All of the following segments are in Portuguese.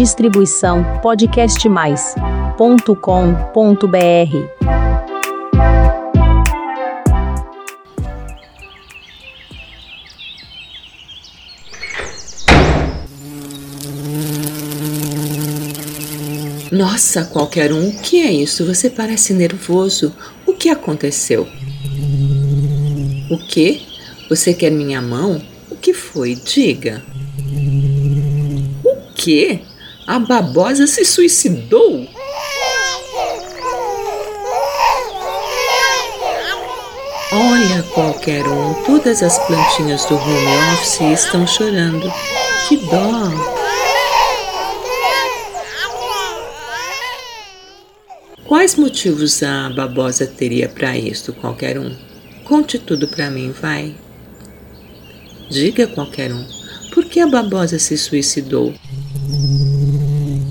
Distribuição podcastmais.com.br. Nossa, qualquer um, o que é isso? Você parece nervoso. O que aconteceu? O que? Você quer minha mão? O que foi? Diga. O que? A babosa se suicidou? Olha, qualquer um, todas as plantinhas do home office estão chorando. Que dó! Quais motivos a babosa teria para isto, qualquer um? Conte tudo para mim, vai. Diga qualquer um. Por que a babosa se suicidou?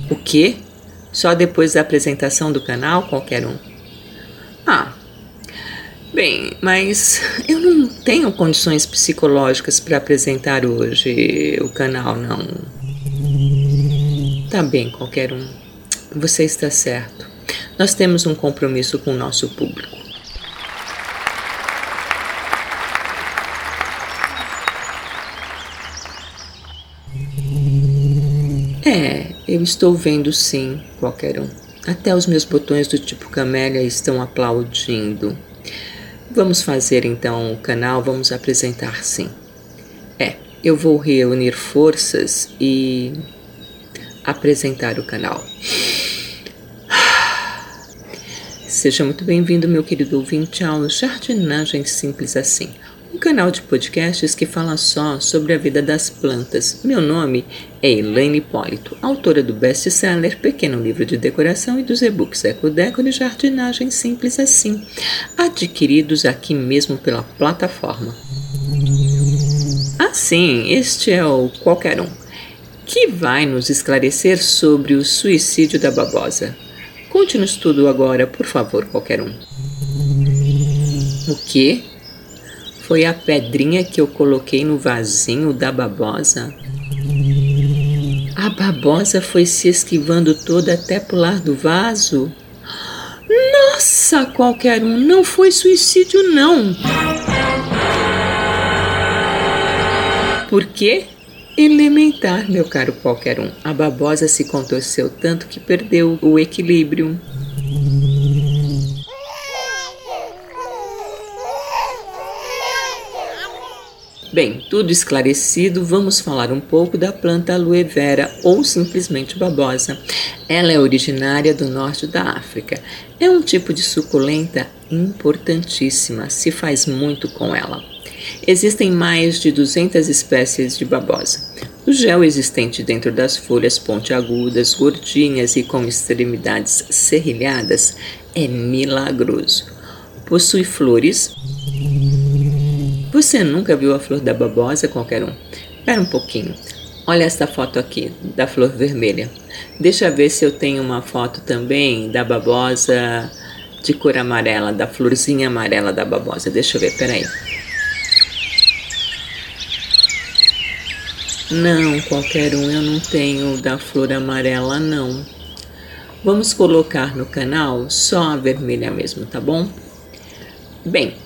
O quê? Só depois da apresentação do canal, qualquer um? Ah, bem, mas eu não tenho condições psicológicas para apresentar hoje o canal, não. Tá bem, qualquer um. Você está certo. Nós temos um compromisso com o nosso público. É, eu estou vendo sim, qualquer um. Até os meus botões do tipo camélia estão aplaudindo. Vamos fazer então o canal, vamos apresentar sim. É, eu vou reunir forças e apresentar o canal. Seja muito bem-vindo, meu querido ouvinte, ao Jardinagem Simples Assim, canal de podcasts que fala só sobre a vida das plantas. Meu nome é Elaine Hipólito, autora do best-seller Pequeno Livro de Decoração e dos e-books Eco Decor e Jardinagem Simples Assim, adquiridos aqui mesmo pela plataforma. Assim, este é o Qualquer Um, que vai nos esclarecer sobre o suicídio da babosa. Conte-nos tudo agora, por favor, qualquer um. O que? Foi a pedrinha que eu coloquei no vasinho da babosa? A babosa foi se esquivando toda até pular do vaso? Nossa, qualquer um, não foi suicídio, não. Por quê? elementar, meu caro qualquer um. A babosa se contorceu tanto que perdeu o equilíbrio. Bem, tudo esclarecido, vamos falar um pouco da planta aloe vera ou simplesmente babosa. Ela é originária do norte da África. É um tipo de suculenta importantíssima, se faz muito com ela. Existem mais de 200 espécies de babosa. O gel existente dentro das folhas pontiagudas, gordinhas e com extremidades serrilhadas é milagroso. Possui flores. Você nunca viu a flor da babosa, qualquer um? Espera um pouquinho. Olha esta foto aqui, da flor vermelha. Deixa eu ver se eu tenho uma foto também da babosa de cor amarela, da florzinha amarela da babosa. Deixa eu ver, peraí. Não, qualquer um eu não tenho da flor amarela, não. Vamos colocar no canal só a vermelha mesmo, tá bom? Bem,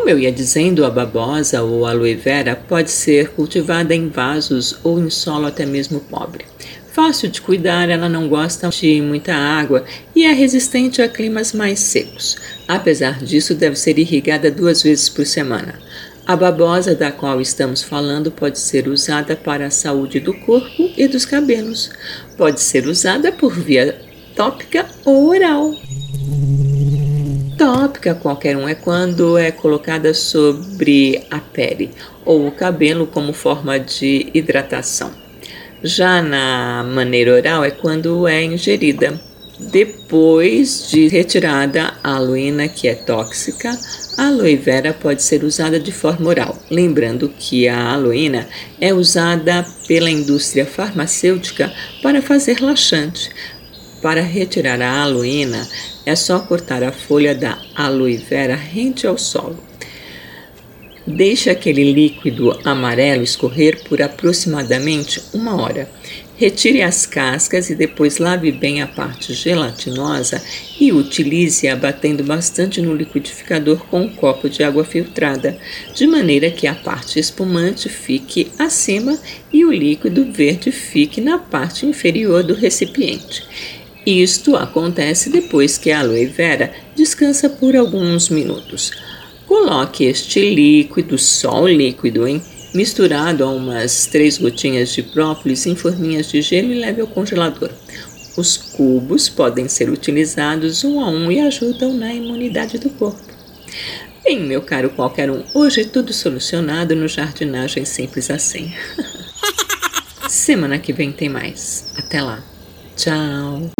como eu ia dizendo, a babosa ou aloe vera pode ser cultivada em vasos ou em solo até mesmo pobre. Fácil de cuidar, ela não gosta de muita água e é resistente a climas mais secos. Apesar disso, deve ser irrigada duas vezes por semana. A babosa da qual estamos falando pode ser usada para a saúde do corpo e dos cabelos. Pode ser usada por via tópica ou oral. Tópica qualquer um é quando é colocada sobre a pele ou o cabelo como forma de hidratação. Já na maneira oral é quando é ingerida. Depois de retirada a aloína, que é tóxica, a aloe vera pode ser usada de forma oral, lembrando que a aloína é usada pela indústria farmacêutica para fazer laxante. Para retirar a aloína, é só cortar a folha da aloe vera rente ao solo. Deixe aquele líquido amarelo escorrer por aproximadamente uma hora. Retire as cascas e depois lave bem a parte gelatinosa e utilize-a batendo bastante no liquidificador com um copo de água filtrada, de maneira que a parte espumante fique acima e o líquido verde fique na parte inferior do recipiente. Isto acontece depois que a aloe vera descansa por alguns minutos. Coloque este líquido, só o líquido, hein? misturado a umas três gotinhas de própolis em forminhas de gelo e leve ao congelador. Os cubos podem ser utilizados um a um e ajudam na imunidade do corpo. Bem, meu caro qualquer um, hoje tudo solucionado no Jardinagem Simples Assim. Semana que vem tem mais. Até lá. Tchau.